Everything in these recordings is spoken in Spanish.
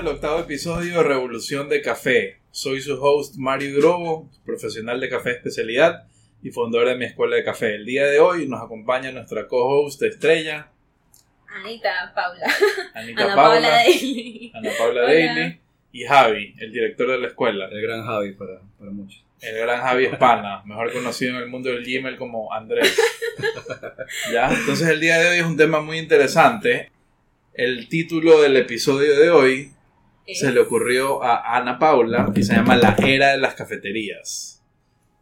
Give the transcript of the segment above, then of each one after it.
el octavo episodio de Revolución de Café. Soy su host Mario Grobo, profesional de café especialidad y fundador de mi escuela de café. El día de host nos acompaña nuestra co-host estrella, Anita Paula. Anita Ana Paula, Paula Daily. Ana Paula. Daly y Javi, el director de la escuela. El gran Javi para, para muchos. El gran Javi Espana, mejor conocido en el mundo del Gmail como Andrés. ¿Ya? Entonces el día de hoy es un tema muy interesante. El título del episodio de hoy se le ocurrió a Ana Paula y se llama La Era de las Cafeterías.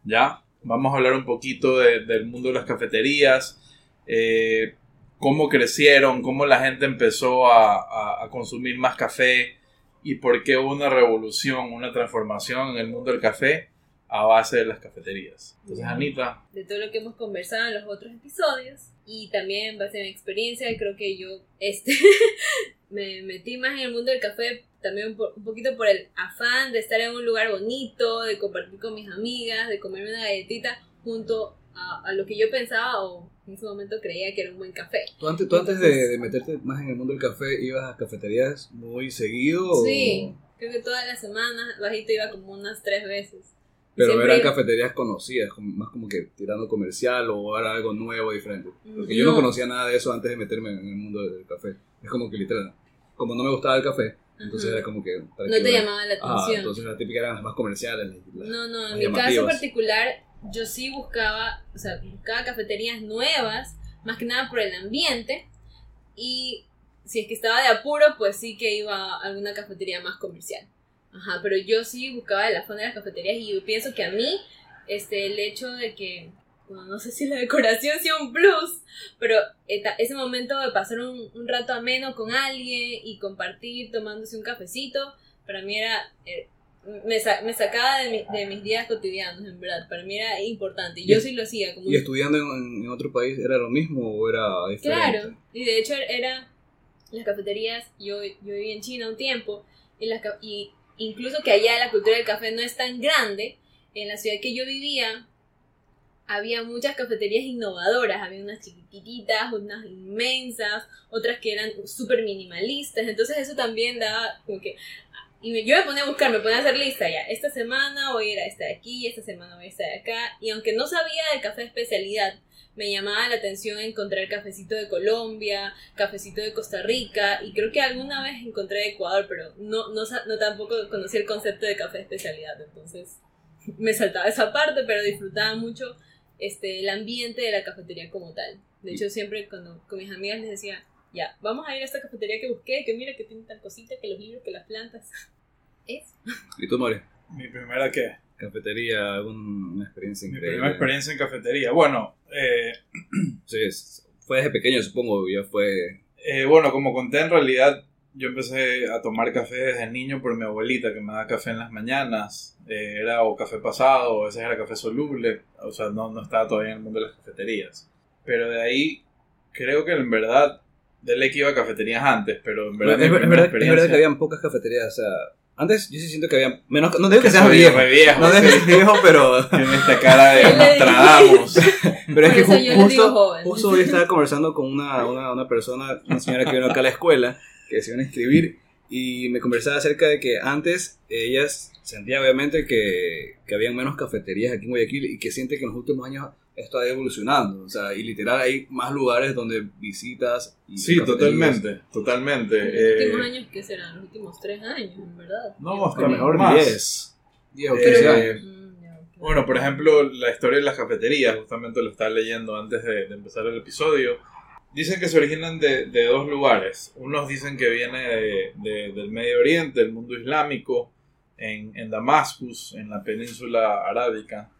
¿Ya? Vamos a hablar un poquito de- del mundo de las cafeterías, eh, cómo crecieron, cómo la gente empezó a, a- a consumir más café y por qué hubo una revolución, una transformación en el mundo del café a base de las cafeterías. Entonces, Anita, de todo lo que hemos conversado en los otros episodios y también en base a mi experiencia creo que yo este me metí más en el mundo del café también por- un poquito por el afán de estar en un lugar bonito de compartir con mis amigas de comerme una galletita junto a, a lo que yo pensaba o en ese momento creía que era un buen café ¿Tú antes, tú antes de, de meterte más en el mundo del café ibas a cafeterías muy seguido? o- sí creo que todas las semanas bajito iba como unas tres veces Pero Siempre eran iba- cafeterías conocidas, más como que tirando comercial o era algo nuevo, diferente. Porque yo no conocía nada de eso antes de meterme en el mundo del café. Es como que literal, como no me gustaba el café, entonces Ajá. era como que... ¿para no te llamaba la Ah, atención entonces las típicas eran las más comerciales. las- No, no, en mi caso particular, yo sí buscaba, o sea, buscaba cafeterías nuevas, más que nada por el ambiente. Y si es que estaba de apuro, pues sí que iba a alguna cafetería más comercial. Ajá, pero yo sí buscaba el afán de las cafeterías y yo pienso que a mí, este, el hecho de que, bueno, no sé si la decoración sea un plus, pero ese momento de pasar un, un rato ameno con alguien y compartir tomándose un cafecito, para mí era, eh, me, sa- me sacaba de, mi- de mis días cotidianos, en verdad. Para mí era importante. Y yo Y- sí lo hacía. Como ¿Y estudiando en, en otro país era lo mismo o era diferente? Claro. Y de hecho era las cafeterías. Yo, yo viví en China un tiempo. Y, las, ca- y incluso que allá la cultura del café no es tan grande. En la ciudad que yo vivía había muchas cafeterías innovadoras. Había unas chiquititas, unas inmensas, otras que eran súper minimalistas. Entonces eso también daba como que... Y me- yo me ponía a buscar, me ponía a hacer lista ya. Esta semana voy a ir a esta de aquí, esta semana voy a esta de acá. Y aunque no sabía de café especialidad, me llamaba la atención encontrar cafecito de Colombia, cafecito de Costa Rica. Y creo que alguna vez encontré de Ecuador, pero no, no, no tampoco conocía el concepto de café especialidad. Entonces me saltaba esa parte, pero disfrutaba mucho este, el ambiente de la cafetería como tal. De hecho, siempre cuando con mis amigas les decía, ya, vamos a ir a esta cafetería que busqué, que mira que tiene tal cosita, que los libros, que las plantas. Es. ¿Y tú, Mario? mi primera que Cafetería, alguna experiencia mi increíble. primera experiencia en cafetería. Bueno, eh, Sí, es- fue desde pequeño, supongo, ya fue... Eh, bueno, como conté, en realidad yo empecé a tomar café desde niño por mi abuelita que me daba café en las mañanas. Eh, era o café pasado, o a veces era café soluble. O sea, no, no estaba todavía en el mundo de las cafeterías. Pero de ahí, creo que en verdad, de ley que iba a cafeterías antes, pero en verdad. es, es verdad, es experiencia- verdad que habían pocas cafeterías, o sea... Antes yo sí siento que había menos... No digo que seas viejo, viejo, no digo que seas viejo, pero... Tiene esta cara de Nostradamus. Pero es que ju- justo, justo hoy estaba conversando con una, una, una persona, una señora que vino acá a la escuela, que se iban a inscribir, y me conversaba acerca de que antes ellas sentían obviamente que, que habían menos cafeterías aquí en Guayaquil y que siente que en los últimos años esto ha ido evolucionando. O sea, y literal hay más lugares donde visitas. Y Sí, totalmente, totalmente. Los Eh, últimos años, ¿qué serán? Los últimos tres años, en verdad. no, hasta mejor más. 10, 10 o Eh, 15 años. Bueno, por ejemplo, la historia de las cafeterías, justamente lo estaba leyendo antes de, de empezar el episodio. Dicen que se originan de, de dos lugares. Unos dicen que viene de- de- del Medio Oriente, del mundo islámico, en, en Damascus, en la península arábica.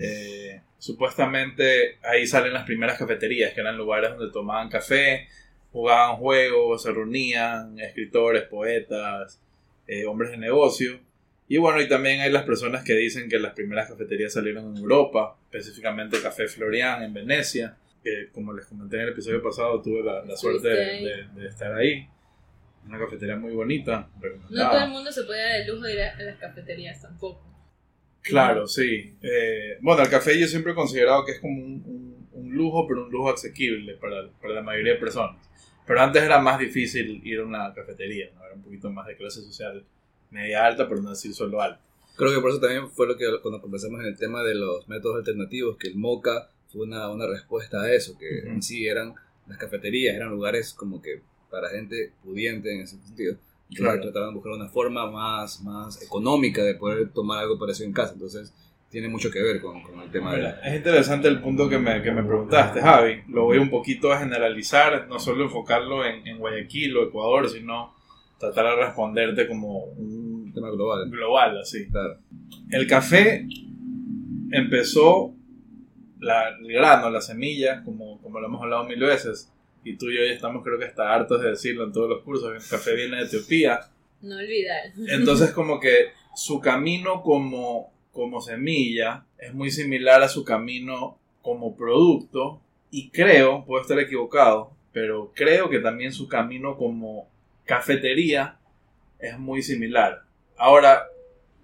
Eh, supuestamente ahí salen las primeras cafeterías, que eran lugares donde tomaban café, jugaban juegos, se reunían escritores, poetas, eh, hombres de negocio. Y bueno, y también hay las personas que dicen que las primeras cafeterías salieron en Europa, específicamente Café Florian en Venecia, que como les comenté en el episodio pasado, tuve la, la suerte de estar ahí. Una cafetería muy bonita, No todo el mundo se puede dar el lujo de ir a a las cafeterías tampoco. Claro, sí. Eh, bueno, el café yo siempre he considerado que es como un, un- un lujo, pero un lujo asequible para, para la mayoría de personas. Pero antes era más difícil ir a una cafetería, ¿no? Era un poquito más de clase social media alta, pero no decir solo alta. Creo que por eso también fue lo que cuando conversamos en el tema de los métodos alternativos, que el moca fue una, una respuesta a eso, que en sí eran las cafeterías, eran lugares como que para gente pudiente en ese sentido. Claro. trataban de buscar una forma más, más económica de poder tomar algo parecido en casa. Entonces tiene mucho que ver con, con el tema de... Mira, es interesante el punto que me, que me preguntaste, Javi. Lo voy un poquito a generalizar, no solo enfocarlo en, en Guayaquil o Ecuador, sino tratar de responderte como un tema global. global, así. Claro. El café empezó, la, el grano, la semilla, como, como lo hemos hablado mil veces, y tú y yo ya estamos creo que hasta hartos de decirlo en todos los cursos, el café viene de Etiopía, No olvidar. entonces como que su camino como, como semilla es muy similar a su camino como producto y creo, puedo estar equivocado, pero creo que también su camino como cafetería es muy similar. Ahora,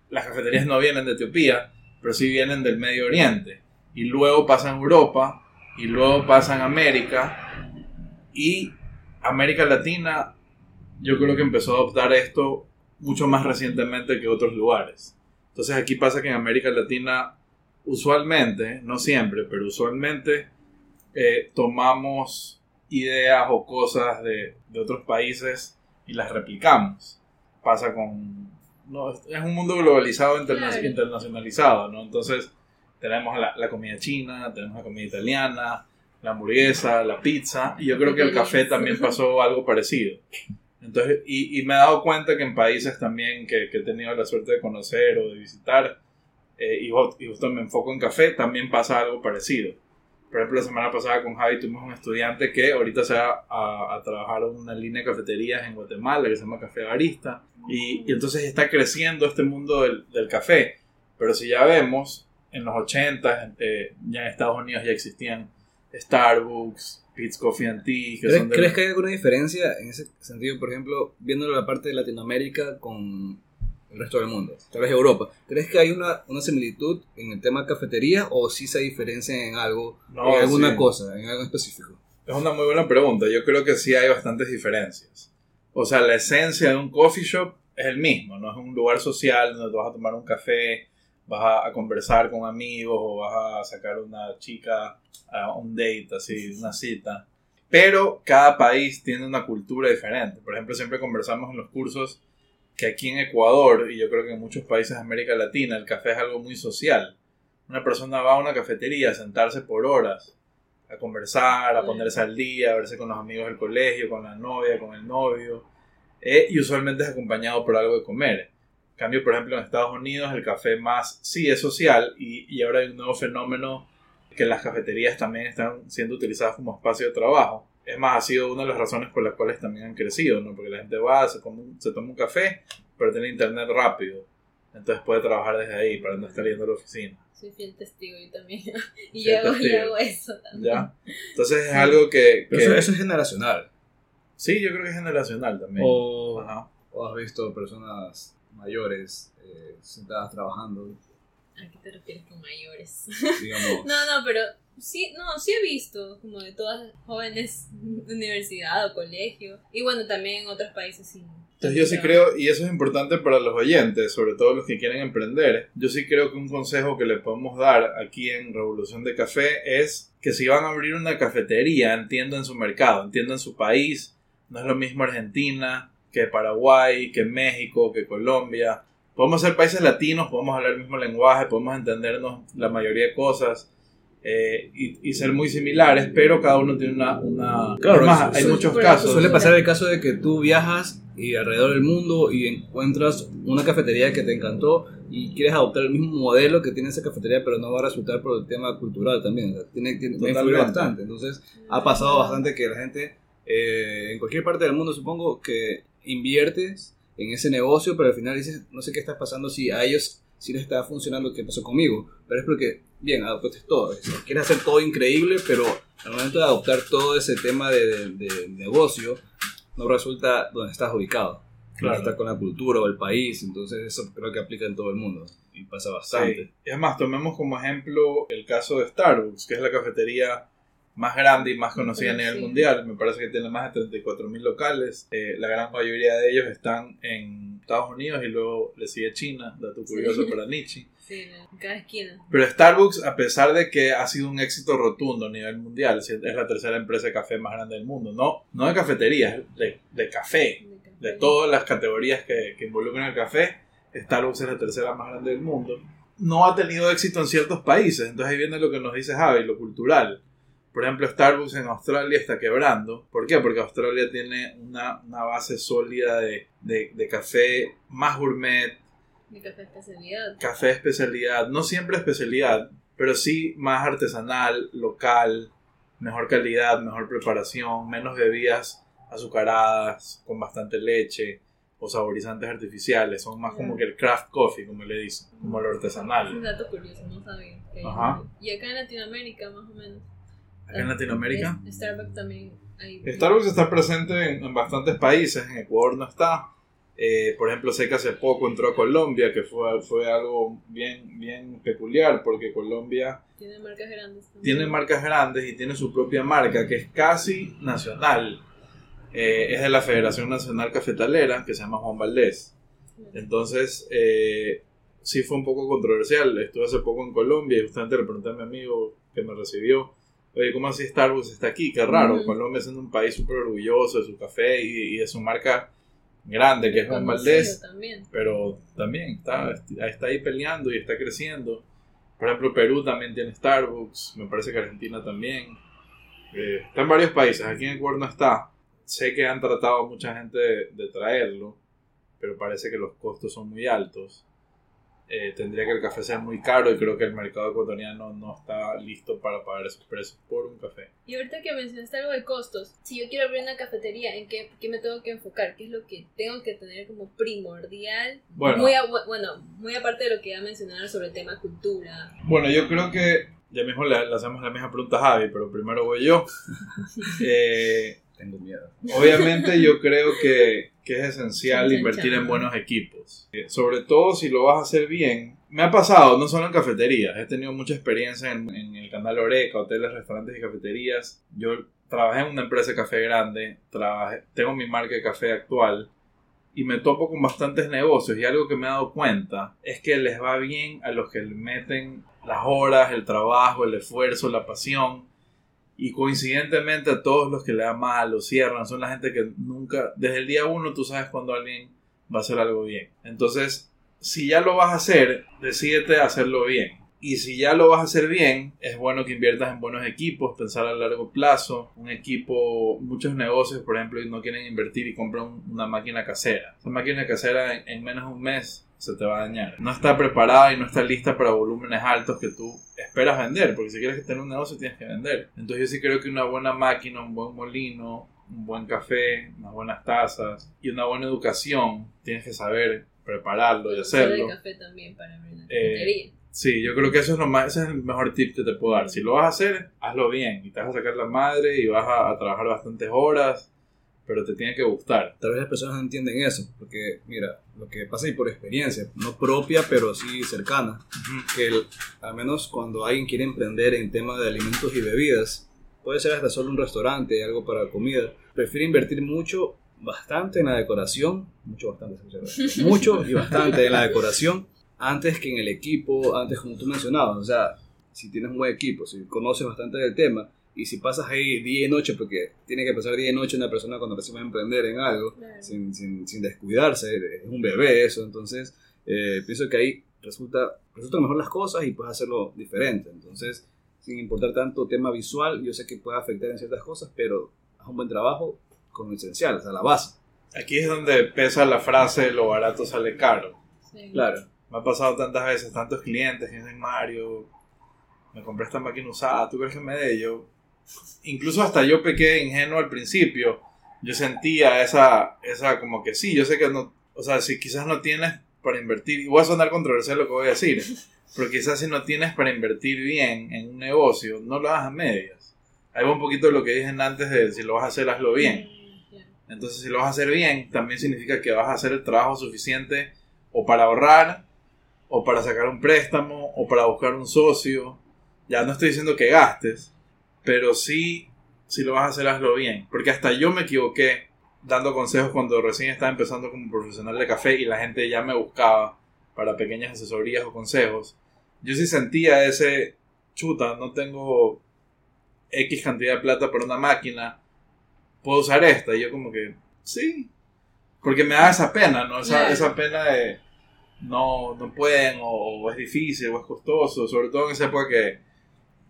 las cafeterías no vienen de Etiopía, pero sí vienen del Medio Oriente y luego pasan a Europa y luego pasan a América y América Latina yo creo que empezó a adoptar esto mucho más recientemente que otros lugares. Entonces aquí pasa que en América Latina usualmente, no siempre, pero usualmente eh, tomamos ideas o cosas de, de otros países y las replicamos. Pasa con... No, es un mundo globalizado, interna- Claro. internacionalizado, ¿no? Entonces tenemos la, la comida china, tenemos la comida italiana, la hamburguesa, la pizza, y yo creo que el café también pasó algo parecido. Entonces, y, y me he dado cuenta que en países también que, que he tenido la suerte de conocer o de visitar, eh, y, y justo me enfoco en café, también pasa algo parecido. Por ejemplo, la semana pasada con Javi tuvimos un estudiante que ahorita se va a, a trabajar en una línea de cafeterías en Guatemala que se llama Café Barista. Y, y entonces está creciendo este mundo del, del café. Pero si ya vemos, en los 80 eh, ya en Estados Unidos ya existían Starbucks, Pete's Coffee and Tea. Que ¿Crees, son del- crees que hay alguna diferencia en ese sentido, por ejemplo, viendo la parte de Latinoamérica con el resto del mundo? Tal vez Europa. ¿Crees que hay una, una similitud en el tema cafetería o sí se diferencia en algo, No, en alguna sí. cosa, en algo específico? Es una muy buena pregunta. Yo creo que sí hay bastantes diferencias. O sea, la esencia de un coffee shop es el mismo, ¿no? Es un lugar social donde tú vas a tomar un café, vas a, conversar con amigos o vas a sacar una chica a un date, así, una cita. Pero cada país tiene una cultura diferente. Por ejemplo, siempre conversamos en los cursos que aquí en Ecuador, y yo creo que en muchos países de América Latina, el café es algo muy social. Una persona va a una cafetería a sentarse por horas, a conversar, a ponerse al día, a verse con los amigos del colegio, con la novia, con el novio, eh, y usualmente es acompañado por algo de comer. Cambio, por ejemplo, en Estados Unidos el café más sí es social y, y ahora hay un nuevo fenómeno que las cafeterías también están siendo utilizadas como espacio de trabajo. Es más, ha sido una de las razones por las cuales también han crecido, ¿no? Porque la gente va, se, come un- se toma un café, pero tiene internet rápido. Entonces puede trabajar desde ahí para no estar yendo a la oficina. Soy fiel testigo yo también. y yo, hago- yo hago eso también. ¿Ya? Entonces es algo que... Eso, eso es generacional. Sí, yo creo que es generacional también. O, Ajá. o has visto personas mayores eh, sentadas trabajando, ¿A qué te refieres con mayores? digamos. No, no, pero sí, no, sí he visto como de todas jóvenes de universidad o colegio. Y bueno, también en otros países sí. Entonces yo sí creo, y eso es importante para los oyentes, sobre todo los que quieren emprender, yo sí creo que un consejo que le podemos dar aquí en Revolución de Café es que si van a abrir una cafetería, entiendan su mercado, entiendan su país, no es lo mismo Argentina que Paraguay, que México, que Colombia. Podemos ser países latinos, podemos hablar el mismo lenguaje, podemos entendernos la mayoría de cosas eh, y, y ser muy similares, pero cada uno tiene una... una... Claro, hay muchos casos. Suele pasar el caso de que tú viajas y alrededor del mundo y encuentras una cafetería que te encantó y quieres adoptar el mismo modelo que tiene esa cafetería, pero no va a resultar por el tema cultural también. O sea, tiene, tiene, Totalmente. bastante. Entonces, ha pasado bastante que la gente, eh, en cualquier parte del mundo, supongo, que inviertes en ese negocio, pero al final dices, no sé qué está pasando si a ellos sí les está funcionando, qué pasó conmigo. Pero es porque, bien, adoptaste todo. o sea, quieres hacer todo increíble, pero al momento de adoptar todo ese tema de, de- de negocio, no resulta donde estás ubicado. Claro. Está con la cultura o el país, entonces eso creo que aplica en todo el mundo y pasa bastante. Sí. Es más, tomemos como ejemplo el caso de Starbucks, que es la cafetería más grande y más conocida a nivel Sí. mundial. Me parece que tiene más de 34 mil locales. Eh, la gran mayoría de ellos están en Estados Unidos y luego le sigue China, dato curioso para Nietzsche. Sí, en cada esquina. Pero Starbucks, a pesar de que ha sido un éxito rotundo a nivel mundial, es la tercera empresa de café más grande del mundo, no, no de cafeterías, de, de café, de todas las categorías que, que involucran el café, Starbucks es la tercera más grande del mundo. No ha tenido éxito en ciertos países, entonces ahí viene lo que nos dice Javi, lo cultural. Por ejemplo, Starbucks en Australia está quebrando. ¿Por qué? Porque Australia tiene una, una base sólida de, de- de café más gourmet, De café especialidad. café especialidad, no siempre especialidad, pero sí más artesanal, local, mejor calidad, mejor preparación, menos bebidas azucaradas, con bastante leche o saborizantes artificiales, son más como que el craft coffee, como le dicen, como el Es un artesanal. dato curioso, no sabía. que- Ajá. Y acá en Latinoamérica, más o menos. Acá en Latinoamérica. Es- Starbucks también. Hay Starbucks está presente en, en bastantes países, en Ecuador no está. Eh, por ejemplo, sé que hace poco entró a Colombia, que fue, fue algo bien, bien peculiar, porque Colombia Tiene marcas grandes. también. tiene marcas grandes y tiene su propia marca que es casi nacional. Eh, es de la Federación Nacional Cafetalera que se llama Juan Valdés. Entonces, eh, sí fue un poco controversial. Estuve hace poco en Colombia y justamente le pregunté a mi amigo que me recibió, oye, ¿cómo así Starbucks está aquí? Qué raro, Ujú. Colombia siendo un país súper orgulloso de su café y, y de su marca grande que es Juan Valdés También. pero también está, está ahí peleando y está creciendo. Por ejemplo, Perú también tiene Starbucks, me parece que Argentina también. Eh, está en varios países, aquí en Ecuador no está. Sé que han tratado a mucha gente de, de traerlo, pero parece que los costos son muy altos. Eh, tendría que el café ser muy caro y creo que el mercado ecuatoriano no está listo para pagar esos precios por un café. Y ahorita que mencionaste algo de costos, si yo quiero abrir una cafetería, ¿en qué, qué me tengo que enfocar? ¿Qué es lo que tengo que tener como primordial? Bueno. Muy, a- bueno, muy aparte de lo que ya mencionaron sobre el tema cultura. Bueno, yo creo que ya mismo le, le hacemos la misma pregunta a Javi, pero primero voy yo. Eh, Tengo miedo. Obviamente yo creo que, que es esencial invertir en buenos equipos. Eh, Sobre todo si lo vas a hacer bien. Me ha pasado, no solo en cafeterías, he tenido mucha experiencia en, en el canal Oreca, hoteles, restaurantes y cafeterías. Yo trabajé en una empresa de café grande, trabajé, tengo mi marca de café actual y me topo con bastantes negocios y algo que me he dado cuenta es que les va bien a los que le meten las horas, el trabajo, el esfuerzo, la pasión y coincidentemente todos los que le dan mal o cierran son la gente que nunca, desde el día uno tú sabes cuando alguien va a hacer algo bien. Entonces, si ya lo vas a hacer, decídete a hacerlo bien. Y si ya lo vas a hacer bien, es bueno que inviertas en buenos equipos, pensar a largo plazo. Un equipo, muchos negocios, por ejemplo, no quieren invertir y compran una máquina casera. Esa máquina casera en, en menos de un mes se te va a dañar. No está preparada y no está lista para volúmenes altos que tú esperas vender, porque si quieres tener un negocio tienes que vender. Entonces yo sí creo que una buena máquina, un buen molino, un buen café, unas buenas tazas y una buena educación, tienes que saber prepararlo y hacerlo. el café también para abrir Eh. Sí, yo creo que eso es lo más, ese es el mejor tip que te puedo dar. Si lo vas a hacer, hazlo bien y te vas a sacar la madre y vas a, a trabajar bastantes horas, pero te tiene que gustar. Tal vez las personas no entienden eso, porque mira, lo que pasa y por experiencia, no propia, pero sí cercana, que el- al menos cuando alguien quiere emprender en tema de alimentos y bebidas, puede ser hasta solo un restaurante, algo para comida, prefiere invertir mucho, bastante en la decoración, mucho, bastante, mucho y bastante en la decoración, antes que en el equipo, antes como tú mencionabas, o sea, si tienes un buen equipo, si conoces bastante del tema, y si pasas ahí día y noche, porque tiene que pasar día y noche una persona cuando recibe a emprender en algo, Claro. sin, sin, sin descuidarse, es un bebé eso, entonces eh, pienso que ahí resulta, resultan mejor las cosas y puedes hacerlo diferente, entonces sin importar tanto tema visual, yo sé que puede afectar en ciertas cosas, pero haz un buen trabajo con lo esencial, o sea, la base. Aquí es donde pesa la frase lo barato sale caro. Sí. Claro. Me ha pasado tantas veces, tantos clientes que dicen, Mario, me compré esta máquina usada, ¿tú crees que me dé? Yo, incluso hasta yo pequé ingenuo al principio, yo sentía esa, esa como que sí, yo sé que no, o sea, si quizás no tienes para invertir, y voy a sonar controversial lo que voy a decir, pero quizás si no tienes para invertir bien en un negocio, no lo hagas a medias. Ahí va un poquito lo que dije antes de si lo vas a hacer, hazlo bien. Entonces, si lo vas a hacer bien, también significa que vas a hacer el trabajo suficiente o para ahorrar, o para sacar un préstamo, o para buscar un socio. Ya no estoy diciendo que gastes. Pero sí, si lo vas a hacer, hazlo bien. Porque hasta yo me equivoqué dando consejos cuando recién estaba empezando como profesional de café y la gente ya me buscaba para pequeñas asesorías o consejos. Yo sí sentía ese chuta, no tengo X cantidad de plata para una máquina, puedo usar esta. Y yo como que, sí, porque me da esa pena, ¿no? Esa, esa pena de no, no pueden o, o es difícil o es costoso, sobre todo en esa época que,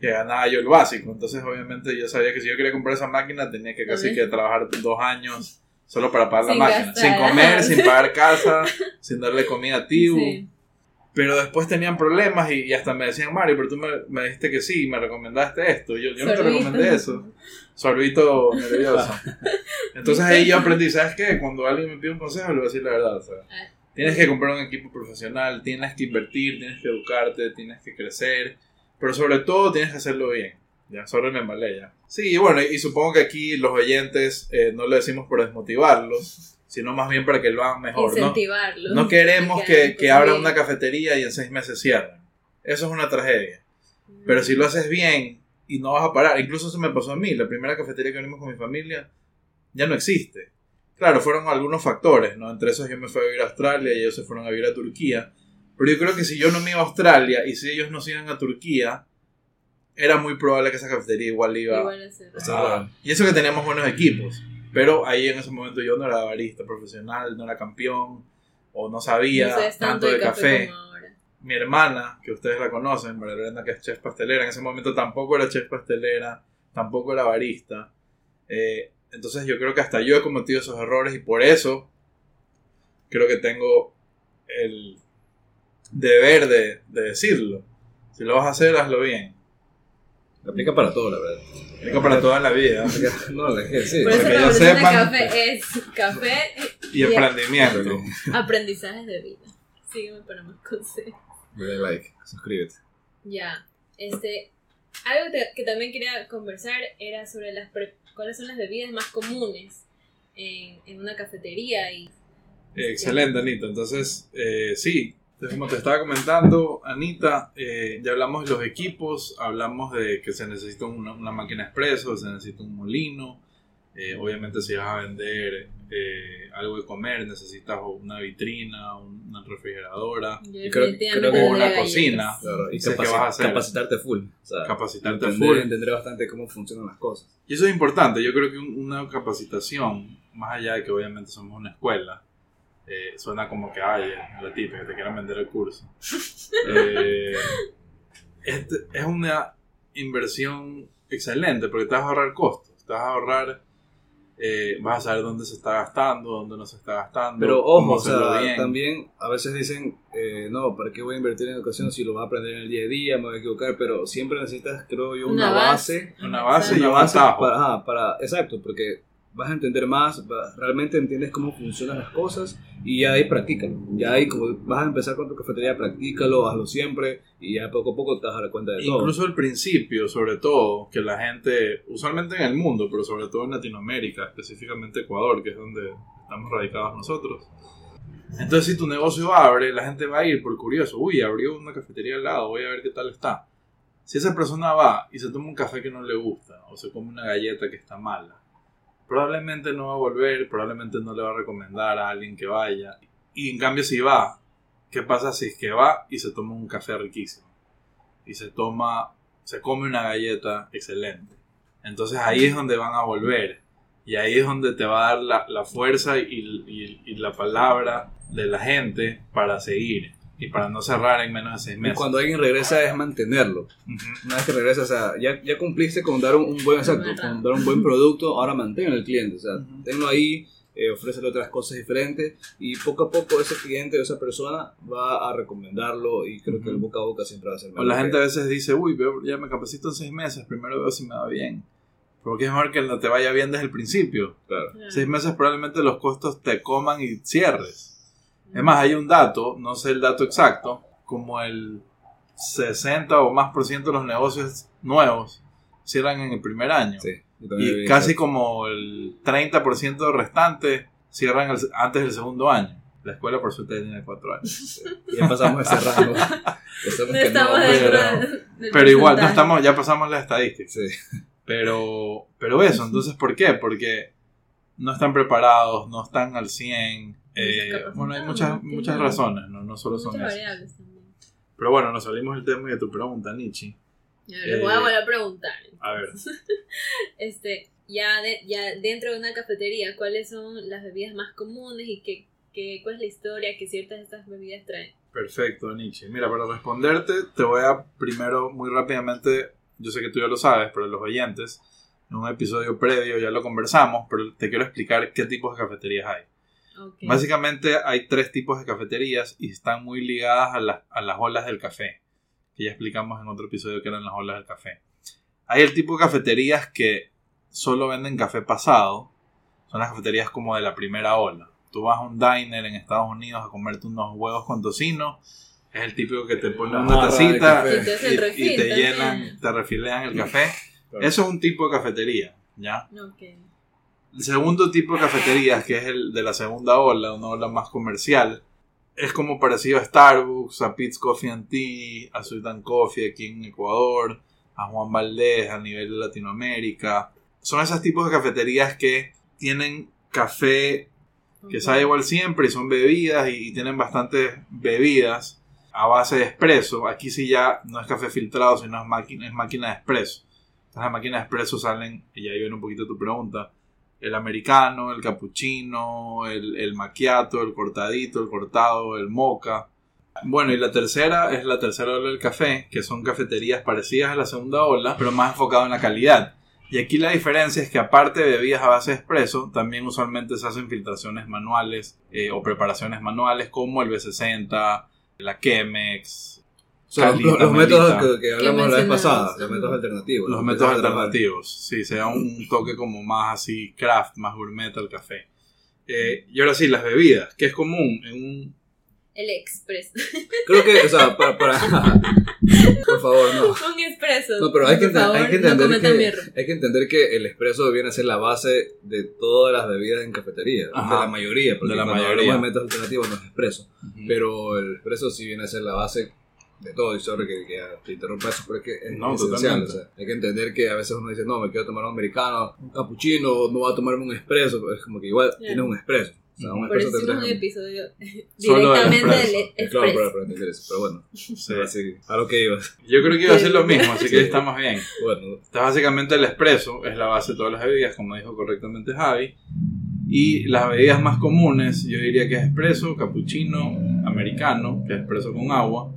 que ganaba yo el básico. Entonces obviamente yo sabía que si yo quería comprar esa máquina tenía que casi que trabajar dos años solo para pagar Sin la máquina, gastar. sin comer, sin pagar casa, sin darle comida a Tibu. Sí. Pero después tenían problemas y, y hasta me decían, Mario, pero tú me, me dijiste que sí, me recomendaste esto. Yo, yo no te recomendé eso. Sorbito nervioso. Entonces ahí yo aprendí, ¿sabes qué? Cuando alguien me pide un consejo, le voy a decir la verdad. o sea, Ah. tienes que comprar un equipo profesional, tienes que invertir, tienes que educarte, tienes que crecer. Pero sobre todo tienes que hacerlo bien. Ya, sobre embalé ya. Sí, y bueno, y supongo que aquí los oyentes eh, no lo decimos por desmotivarlos, sino más bien para que lo hagan mejor. ¿no? Incentivarlo. No queremos Que que, abran una cafetería y en seis meses cierren. Eso es una tragedia. Pero si lo haces bien y no vas a parar, incluso eso me pasó a mí, la primera cafetería que abrimos con mi familia ya no existe. Claro, fueron algunos factores, ¿no? Entre esos yo me fui a vivir a Australia y ellos se fueron a vivir a Turquía. Pero yo creo que si yo no me iba a Australia y si ellos no se iban a Turquía, era muy probable que esa cafetería igual iba Igual hacer. Ah, y eso que teníamos buenos equipos. Pero ahí en ese momento yo no era barista profesional, no era campeón, o no sabía No tanto de café. Mi hermana, que ustedes la conocen, María Lorena, que es chef pastelera, en ese momento tampoco era chef pastelera, tampoco era barista. Eh, entonces yo creo que hasta yo he cometido esos errores y por eso creo que tengo el deber de, de decirlo. Si lo vas a hacer, hazlo bien. Aplica para todo, la verdad. Aplica para toda la vida. No, es que sí. Por eso que la versión de café es café Y emprendimiento. aprendizajes de vida. Sígueme para más consejos. Dale like, suscríbete. Ya, este, algo te- que también quería conversar era sobre las pre- cuáles son las bebidas más comunes en, en una cafetería y Excelente, Anita. Entonces, eh, sí, como te estaba comentando, Anita, eh, ya hablamos de los equipos, hablamos de que se necesita una, una máquina expreso, se necesita un molino. eh, obviamente, si vas a vender eh, algo de comer, necesitas una vitrina, una refrigeradora, Y creo- definitivamente creo que tendría una cocina. Claro, y capaci- vas a hacer. capacitarte full. O sea, capacitarte entender, full. entender bastante cómo funcionan las cosas. Y eso es importante. Yo creo que un- una capacitación, más allá de que obviamente somos una escuela, eh, suena como que, ay, la tipa que te quieran vender el curso. Eh, este- es una inversión excelente porque te vas a ahorrar costos. Te vas a ahorrar, eh, vas a saber dónde se está gastando, dónde no se está gastando. Pero ojo, o sea, bien. también a veces dicen, eh, no, ¿para qué voy a invertir en educación si lo vas a aprender en el día a día? Me voy a equivocar, pero siempre necesitas, creo yo, una, Una base. base. Una base y Una un base atajo. para, ajá, para, exacto, porque vas a entender más, realmente entiendes cómo funcionan las cosas y ya ahí practícalo. Ya ahí, como vas a empezar con tu cafetería, practícalo, hazlo siempre y ya poco a poco te vas a dar cuenta de todo. Incluso al principio, sobre todo, que la gente, usualmente en el mundo, pero sobre todo en Latinoamérica, específicamente Ecuador, que es donde estamos radicados nosotros. Entonces, si tu negocio abre, la gente va a ir por curioso. Uy, abrió una cafetería al lado, voy a ver qué tal está. Si esa persona va y se toma un café que no le gusta, o se come una galleta que está mala, probablemente no va a volver, probablemente no le va a recomendar a alguien que vaya. Y en cambio, si va, ¿qué pasa si es que va y se toma un café riquísimo? y se toma, se come una galleta excelente. Entonces ahí es donde van a volver. Y ahí es donde te va a dar la, la fuerza y, y- y la palabra de la gente para seguir y para no cerrar en menos de seis Y meses. cuando alguien regresa es mantenerlo. Ujú. Una vez que regresas, o sea, ya, ya cumpliste con dar un, un buen exacto, con dar un buen producto, ahora mantén al cliente, o sea, Ujú. tenlo ahí, eh, ofrécele otras cosas diferentes y poco a poco ese cliente o esa persona va a recomendarlo y creo que el boca a boca siempre va a ser O la gente a veces dice, uy, veo- ya me capacito en seis meses, primero veo si me va bien. Porque es mejor que no te vaya bien desde el principio. Claro. Claro. Seis meses probablemente los costos te coman y cierres. Es más, hay un dato, no sé el dato exacto, como el 60 o más por ciento de los negocios nuevos cierran en el primer año. Sí, y casi eso. como el 30% restante cierran el- antes del segundo año. La escuela por suerte tiene cuatro años. Ya pasamos ese rango. No que estamos no, dentro pero- del Pero igual, no estamos, ya pasamos la estadística. Sí. Pero, pero eso, entonces, ¿por qué? Porque no están preparados, no están al 100. Eh, bueno, hay muchas, muchas razones, no, no solo son esas. Pero bueno, nos salimos del tema de tu pregunta, Nietzsche. A ver, les voy a Eh, volver a preguntar. A ver, Este, ya, de- ya dentro de una cafetería, ¿cuáles son las bebidas más comunes y qué, qué, cuál es la historia que ciertas de estas bebidas traen? perfecto, Nietzsche. Mira, para responderte, te voy a primero, muy rápidamente, yo sé que tú ya lo sabes, pero los oyentes, en un episodio previo ya lo conversamos, pero te quiero explicar qué tipos de cafeterías hay. Ok. Básicamente hay tres tipos de cafeterías y están muy ligadas a, las- a las olas del café, que ya explicamos en otro episodio que eran las olas del café. Hay el tipo de cafeterías que solo venden café pasado, son las cafeterías como de la primera ola. Tú vas a un diner en Estados Unidos a comerte unos huevos con tocino, es el típico que te ponen La una tacita. Y te hacen y, refil y te también. llenan, te refilean el café. Eso es un tipo de cafetería, ¿ya? Ok. El segundo tipo de cafeterías, que es el de la segunda ola, una ola más comercial, es como parecido a Starbucks, a Pete's Coffee and Tea, a Sweet and Coffee aquí en Ecuador, a Juan Valdez a nivel de Latinoamérica. Son esos tipos de cafeterías que tienen café que sabe igual siempre y son bebidas y, tienen bastantes bebidas a base de espresso. Aquí sí ya no es café filtrado, sino es máquina, es de espresso. Entonces las máquinas de espresso salen, y ahí viene un poquito tu pregunta, el americano, el cappuccino, el, el macchiato, el cortadito, el cortado, el mocha. Bueno, y la tercera es la tercera ola del café, que son cafeterías parecidas a la segunda ola, pero más enfocado en la calidad. Y aquí la diferencia es que aparte de bebidas a base de espresso, también usualmente se hacen filtraciones manuales eh, o preparaciones manuales como el B60, la Chemex, sea, los, Calita, los métodos que, que hablamos la vez pasada, los métodos alternativos. los métodos alternativos. Sí, se da un toque como más así craft, más gourmet al café. Eh, y ahora sí, las bebidas, que es común en un... El express. Creo que, o sea, para. para por favor, no. Un expreso. No, pero hay que, favor, hay, que entender que, hay que entender que el espresso viene a ser la base de todas las bebidas en cafetería. Ajá. De la mayoría, porque De la mayoría. hablamos de métodos alternativos no es espresso. Pero el espresso sí viene a ser la base de todo. Y sorry que, que te interrumpa eso, pero es que es No, esencial. O sea, hay que entender que a veces uno dice, no, me quiero tomar un americano, un cappuccino, no voy a tomarme un espresso. pero Es como que igual tienes un espresso. O sea, un Por eso hicimos un episodio directamente del expreso. Claro, expreso. para, para entender eso. Pero bueno, Sí. así, a lo que ibas. Yo creo que iba a ser lo mismo, así que Sí. estamos bien. Bueno, Entonces, básicamente el espresso es la base de todas las bebidas, como dijo correctamente Javi. Y las bebidas más comunes, yo diría que es espresso, cappuccino, americano, que es espresso con agua.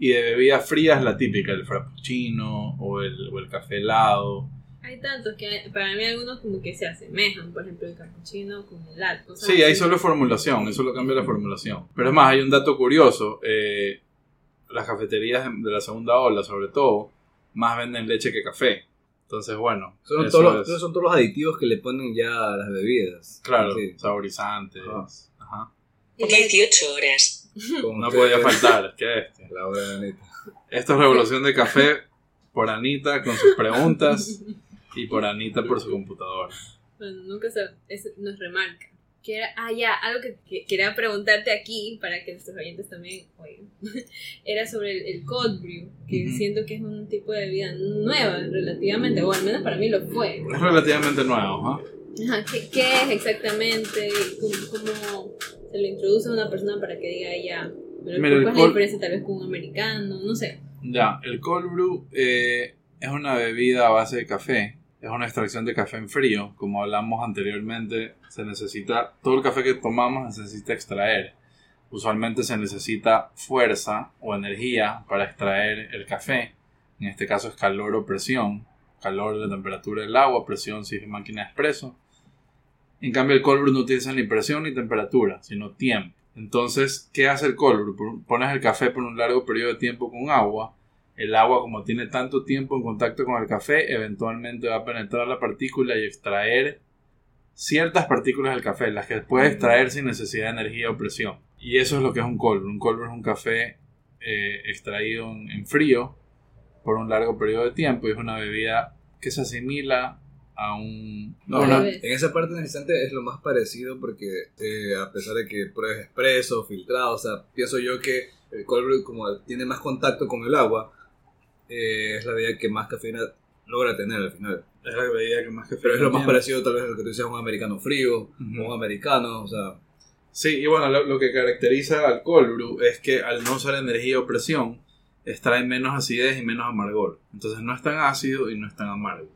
Y de bebidas frías, la típica, el frappuccino o el, o el café helado. Hay tantos que para mí algunos como que se asemejan, por ejemplo el cappuccino con el latte. Sí, hay así. solo formulación, eso lo cambia la formulación. Pero es más, hay un dato curioso. eh, las cafeterías de la segunda ola, sobre todo, más venden leche que café. Entonces, bueno, son eso todos, los, es- esos son todos los aditivos que le ponen ya a las bebidas. claro, Sí. saborizantes. Ajá. Ajá. Los- 18 horas. Con No podía faltar, que este. La hora de Anita. Esto es Revolución de Café por Anita con sus preguntas y por Anita por su computadora. Bueno, nunca se, es- nos remarca. Que era, ah, ya, algo que, que quería preguntarte aquí, para que nuestros oyentes también oigan, era sobre el, el cold brew, que Ujú. siento que es un tipo de bebida nueva relativamente, o al menos para mí lo fue. Es relativamente nuevo, ¿ah? Ajá, ¿qué, qué es exactamente? ¿Cómo, cómo se lo introduce a una persona para que diga ya? Pero Mira, el ¿Cuál es la diferencia tal vez con un americano? No sé. Ya, el cold brew eh, es una bebida a base de café. Es una extracción de café en frío. Como hablamos anteriormente, se necesita, todo el café que tomamos se necesita extraer. Usualmente se necesita fuerza o energía para extraer el café. En este caso es calor o presión. Calor de la temperatura del agua, presión si es máquina de expreso. En cambio el cold brew no utiliza ni presión ni temperatura, sino tiempo. Entonces, ¿qué hace el cold brew? Pones el café por un largo periodo de tiempo con agua. El agua, como tiene tanto tiempo en contacto con el café, eventualmente va a penetrar la partícula y extraer ciertas partículas del café, las que puede extraer sin necesidad de energía o presión. Y eso es lo que es un cold brew. Un cold brew es un café eh, extraído en, en frío por un largo periodo de tiempo y es una bebida que se asimila a un... No, no, en esa parte en el instante es lo más parecido porque eh, a pesar de que pruebes expreso, filtrado, o sea, pienso yo que el cold brew como tiene más contacto con el agua, eh, es la bebida que más cafeína logra tener al final. Es la bebida que más que Pero es lo más tiene. parecido tal vez a lo que tú dices a un americano frío, o un americano, o sea, Sí, y bueno, lo, lo que caracteriza al cold brew es que al no usar energía o presión, extrae menos acidez y menos amargor. Entonces no es tan ácido y no es tan amargo.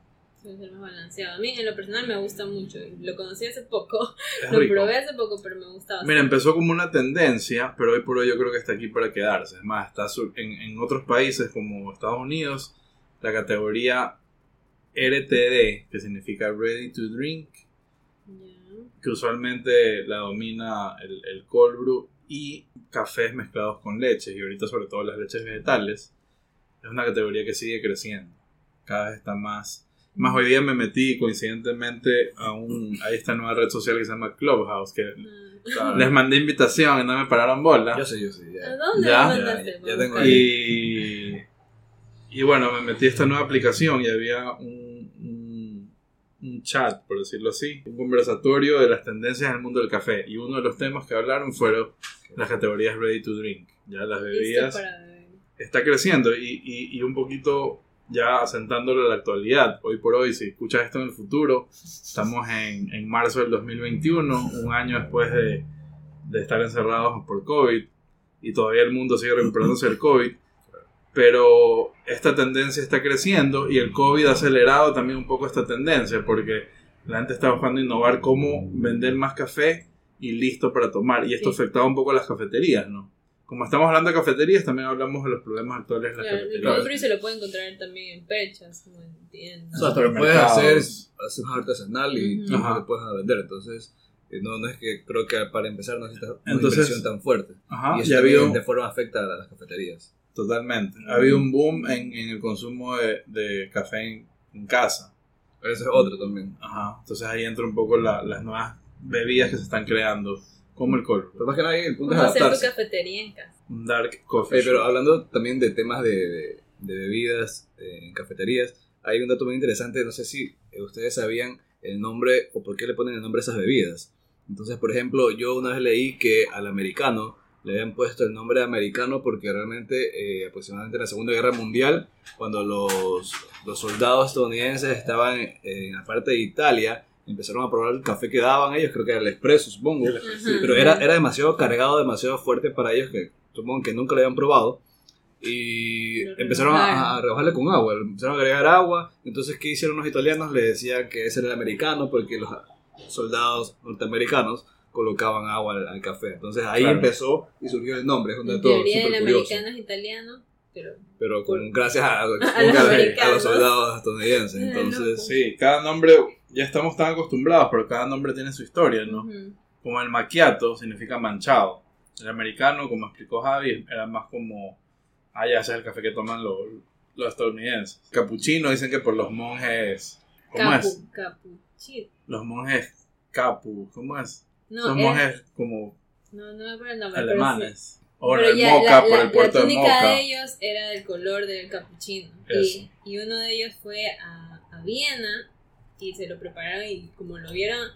Debe ser más balanceado. A mí, en lo personal, me gusta mucho. Lo conocí hace poco. Es Lo rico. probé hace poco, pero me gusta bastante. Mira, empezó como una tendencia, pero hoy por hoy yo creo que está aquí para quedarse. Es más, está en, en otros países como Estados Unidos, la categoría RTD, que significa Ready to Drink, que usualmente la domina el, el cold brew y cafés mezclados con leches, y ahorita sobre todo las leches vegetales, es una categoría que sigue creciendo. Cada vez está más... Más hoy día me metí coincidentemente a, un, a esta nueva red social que se llama Clubhouse, que claro. les mandé invitación y no me pararon bola. yo sé, yo ¿A ya. dónde Ya, mandaste? ya, ya tengo a. Y, y bueno, me metí a esta nueva aplicación y había un, un, un chat, por decirlo así, un conversatorio de las tendencias en el mundo del café. Y uno de los temas que hablaron fueron las categorías ready to drink. Ya las bebidas está creciendo y, y, y un poquito ya asentándolo a la actualidad. Hoy por hoy, si escuchas esto en el futuro, estamos en, en marzo del 2021, un año después de, de estar encerrados por COVID y todavía el mundo sigue recuperándose del COVID. Pero esta tendencia está creciendo y el COVID ha acelerado también un poco esta tendencia porque la gente está buscando innovar cómo vender más café y listo para tomar. Y esto Sí. afectaba un poco a las cafeterías, ¿no? Como estamos hablando de cafeterías, también hablamos de los problemas actuales de las Claro, cafeterías. se lo puede encontrar también en perchas, como en tiendas. O sea, pero puedes hacer, hacer un artesanal y tú Ajá. lo puedes vender. Entonces, eh, no, no es que creo que para empezar no necesitas una Entonces- inversión tan fuerte. Ajá, y y eso ha también habido, de forma afecta a las cafeterías. totalmente, ha habido un boom en, en el consumo de, de café en, en casa. Eso es otro también. Ajá, entonces ahí entra un poco la- las nuevas bebidas que se están creando, como brew, Pero más que nada el punto es ¿Cómo hacer tu cafetería en casa? un dark coffee. Pero hablando también de temas de, de- de bebidas eh, en cafeterías, hay un dato muy interesante, no sé si eh, ustedes sabían el nombre o por qué le ponen el nombre a esas bebidas. Entonces, por ejemplo, yo una vez leí que al americano le habían puesto el nombre de americano porque realmente eh, aproximadamente en la Segunda Guerra Mundial, cuando los, los soldados estadounidenses estaban eh, en la parte de Italia, empezaron a probar el café que daban ellos, creo que era el espresso, supongo. Ajá. Pero era, era demasiado cargado, demasiado fuerte para ellos que supongo que nunca lo habían probado. Y empezaron a, a rebajarle con agua, empezaron a agregar agua. Entonces, ¿qué hicieron los italianos? Le decían que ese era el americano porque los soldados norteamericanos colocaban agua al, al café. Entonces ahí Claro. empezó y surgió el nombre. Es teoría el súper curioso. americano es italiano, pero Pero con, Por- gracias a, supongo los a- a americanos. los soldados estadounidenses. Entonces, Sí, cada nombre, ya estamos tan acostumbrados, pero cada nombre tiene su historia, ¿no? ujú. Como el macchiato significa manchado. El americano, como explicó Javi, era más como, ah, ya ese es el café que toman los, los estadounidenses. Capuchino dicen que por los monjes, ¿cómo Capu, es? capuchino. Los monjes capu, ¿cómo es? No, Son era- monjes como no, no me acuerdo el nombre. pero alemanes. O Pero, en el Moca, la, por la- el puerto la de Moca. de ellos era del color del capuchino. Y, y uno de ellos fue a, a Viena y se lo prepararon y como lo vieron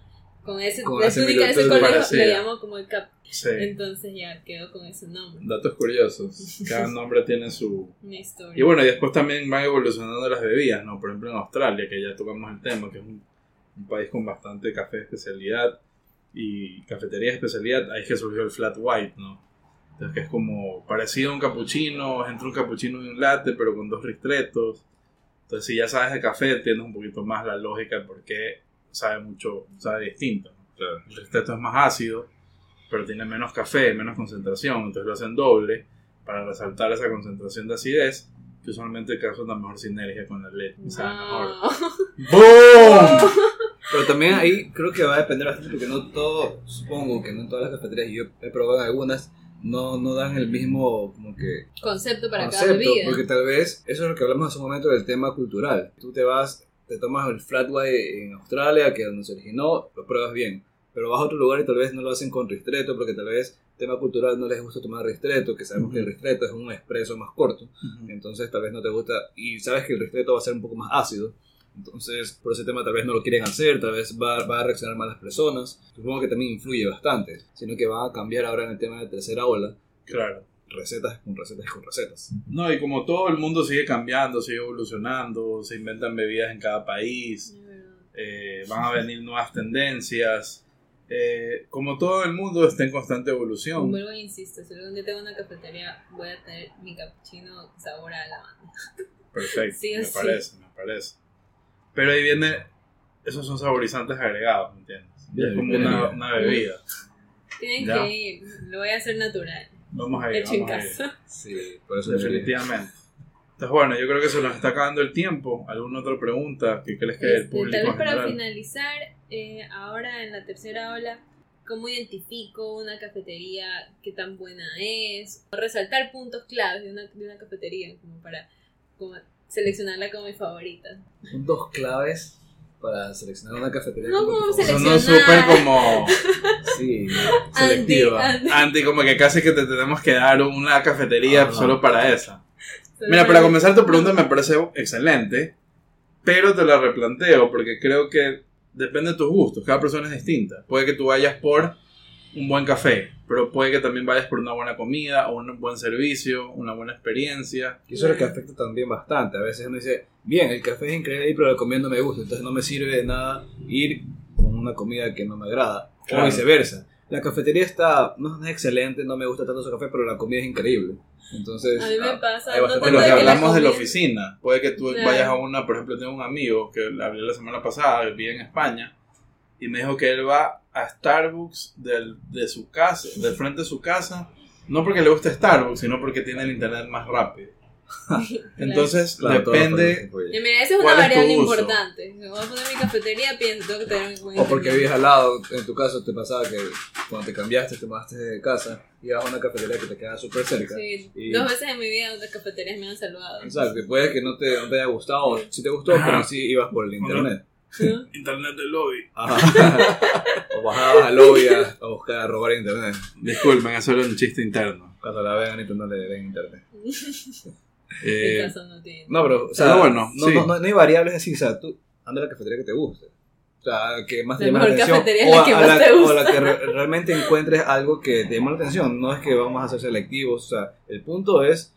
con ese, Con ese parecida. lo llamó como el cap. Sí. Entonces ya quedó con ese nombre. Datos curiosos. Cada nombre tiene su... Una historia. Y bueno, y después también van evolucionando las bebidas, ¿no? Por ejemplo, en Australia, que ya tocamos el tema, que es un, un país con bastante café de especialidad y cafetería de especialidad, ahí es que surgió el flat white, ¿no? Entonces, que es como parecido a un cappuccino, es entre un cappuccino y un latte, pero con dos ristretos. Entonces, si ya sabes de café, entiendes un poquito más la lógica de por qué sabe mucho, sabe distinto. ¿no? claro. El ristretto es más ácido, pero tiene menos café, menos concentración, entonces lo hacen doble para resaltar esa concentración de acidez que usualmente causa una mejor sinergia con la leche. O sea, mejor. ¡Boom! Pero también ahí creo que va a depender bastante porque no todo, supongo que no en todas las cafeterías, y yo he probado en algunas, no, no dan el mismo como que Concepto para cada bebida. porque tal vez, eso es lo que hablamos hace un momento del tema cultural. Tú te vas, te tomas el flat white en Australia, que es donde se originó, lo pruebas bien, pero vas a otro lugar y tal vez no lo hacen con ristreto, porque tal vez tema cultural no les gusta tomar ristreto, que sabemos que el ristreto es un expreso más corto, entonces tal vez no te gusta y sabes que el ristreto va a ser un poco más ácido. Entonces, por ese tema tal vez no lo quieren hacer, tal vez va, va a reaccionar mal las personas. Supongo que también influye bastante, sino que van a cambiar ahora en el tema de tercera ola. Claro. recetas con recetas con recetas. No, y como todo el mundo sigue cambiando, sigue evolucionando, se inventan bebidas en cada país, eh, van a venir nuevas tendencias. eh, como todo el mundo está en constante evolución. Vuelvo e insisto, si algún día tengo una cafetería, voy a tener mi cappuccino sabor a lavanda. Perfecto, Sí me sí. parece, me parece. Pero ahí viene, esos son saborizantes agregados, ¿me entiendes? Bien, es como bien, una, bien. una bebida. Tienen Ya. que ir, lo voy a hacer natural, Vamos a ir, hecho en vamos a ir. casa. Sí, por eso Definitivamente. Entonces, bueno, yo creo que se nos está acabando el tiempo. ¿Alguna otra pregunta que crees que el Este, público tal vez en para general? finalizar, eh, ahora en la tercera ola, ¿cómo identifico una cafetería? ¿Qué tan buena es? Resaltar puntos claves de una, de una cafetería, como para como seleccionarla como mi favorita. Puntos claves para seleccionar una cafetería. No, como seleccionar. súper como Sí, Anti- selectiva. anti- anti, como que casi que te tenemos que dar una cafetería Ajá. solo para esa. Mira, para comenzar tu pregunta me parece excelente, pero te la replanteo porque creo que depende de tus gustos, cada persona es distinta. Puede que tú vayas por un buen café, pero puede que también vayas por una buena comida o un buen servicio, una buena experiencia. Y eso es lo que afecta también bastante. A veces uno dice, bien, el café es increíble, pero la comida no me gusta, entonces no me sirve de nada ir con una comida que no me agrada. Claro. O viceversa. La cafetería está, no es excelente, no me gusta tanto su café, pero la comida es increíble. Entonces, A mí me ah, pasa, hay bastante lo que hablamos de la oficina, puede que tú Claro. vayas a una, por ejemplo, tengo un amigo que le hablé la semana pasada, vive en España, y me dijo que él va a Starbucks del, de su casa, del frente de su casa, no porque le guste Starbucks, sino porque tiene el internet más rápido. Entonces, claro, depende, Y mira, esa es una ¿Cuál es tu variable uso? importante. Si voy a poner mi cafetería, pienso tengo que tener un buen O porque vives al lado, en tu caso te pasaba que cuando te cambiaste, te mudaste de casa, ibas a una cafetería que te quedaba súper cerca. Sí, Y- dos veces en mi vida las cafeterías me han salvado. Exacto, puede que no te, no te haya gustado, o sí te gustó, pero sí ibas por el internet. internet del lobby. Ajá. o bajabas al lobby a, a buscar a robar internet. Disculpen, eso era un chiste interno. Cuando la vean y no le den internet. Eh, caso no tiene. No, pero, o sea, Pero bueno, no, sí. no, no, no hay variables así, o sea, tú anda a la cafetería que te guste. O sea, que más te La llame la mejor atención. es o la que a más te O gusta. la que re- realmente encuentres algo que te llame la atención. No es que vamos a ser selectivos, o sea, el punto es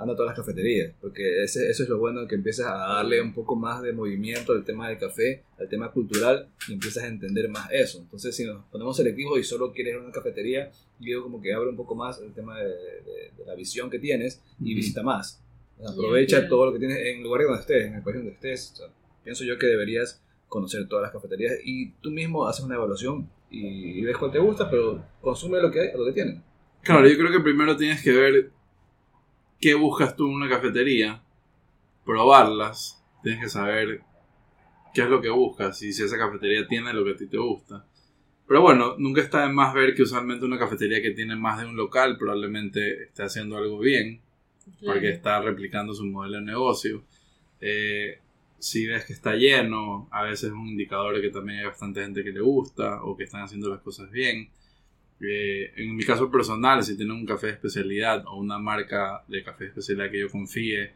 anda a todas las cafeterías, porque ese- eso es lo bueno, que empiezas a darle un poco más de movimiento al tema del café, al tema cultural, y empiezas a entender más eso. Entonces, si nos ponemos selectivos y solo quieres ir a una cafetería, yo como que abre un poco más el tema de, de- de la visión que tienes y Ujú. visita más. Aprovecha claro. todo lo que tienes en el lugar donde estés, en el país donde estés. O sea, pienso yo que deberías conocer todas las cafeterías y tú mismo haces una evaluación y, y ves cuál te gusta, pero consume lo que hay, lo que tienen. Claro, yo creo que primero tienes que ver qué buscas tú en una cafetería, probarlas, tienes que saber qué es lo que buscas y si esa cafetería tiene lo que a ti te gusta. Pero bueno, nunca está de más ver que usualmente una cafetería que tiene más de un local probablemente esté haciendo algo bien, Claro. porque está replicando su modelo de negocio. Eh, si ves que está lleno, a veces es un indicador de que también hay bastante gente que le gusta o que están haciendo las cosas bien. Eh, en mi caso personal, si tienen un café de especialidad o una marca de café de especialidad que yo confíe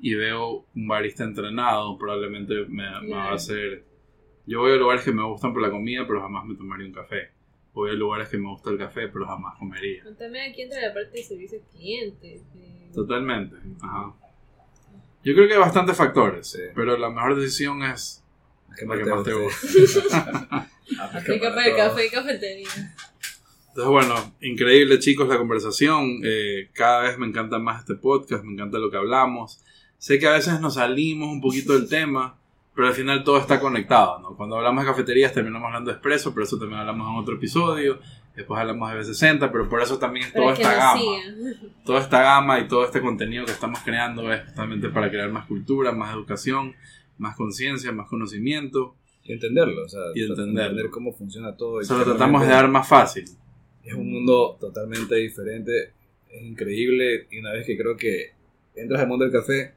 y veo un barista entrenado, probablemente me, me va a hacer... Yo voy a lugares que me gustan por la comida, pero jamás me tomaría un café. Voy a lugares que me gusta el café, pero jamás comería. También aquí entra la parte de servicio al cliente. eh, Totalmente. Ajá. Yo creo que hay bastantes factores, Sí. pero la mejor decisión es ¿Qué la que más te gusta. Aplica para el café y cafetería. Entonces, bueno, increíble chicos la conversación. Eh, cada vez me encanta más este podcast, me encanta lo que hablamos. Sé que a veces nos salimos un poquito del tema, pero al final todo está conectado, ¿no? Cuando hablamos de cafeterías terminamos hablando de expreso, pero eso también hablamos en otro episodio. Después hablamos de B60, pero por eso también es toda esta gama. sigan. Toda esta gama y todo este contenido que estamos creando es justamente para crear más cultura, más educación, más conciencia, más conocimiento. Y entenderlo, o sea, Y entenderlo. entender cómo funciona todo. y Se lo que tratamos de dar más fácil. Es un mundo totalmente diferente, es increíble y una vez que creo que entras al mundo del café,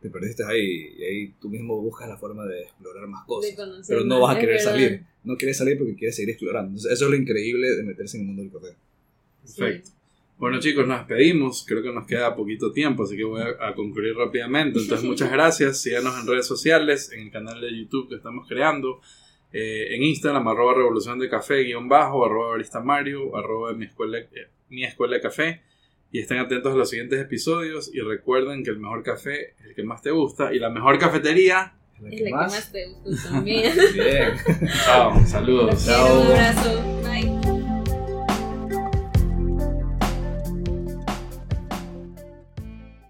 te perdiste ahí y ahí tú mismo buscas la forma de explorar más cosas. Pero no vas a querer salir. No quieres salir porque quieres seguir explorando. Entonces, eso es lo increíble de meterse en el mundo del café. Perfecto. Bueno chicos, nos despedimos. Creo que nos queda poquito tiempo, así que voy a, a concluir rápidamente. Entonces muchas gracias. Síganos en redes sociales, en el canal de YouTube que estamos creando. Eh, en Instagram, arroba revolución de café, guion bajo, arroba barista Mario, arroba mi escuela, eh, mi escuela de café. y estén atentos a los siguientes episodios y recuerden que el mejor café es el que más te gusta y la mejor cafetería. La Es que la que más. más te gusta también. Bien. Chao, saludos. Quiero, un abrazo.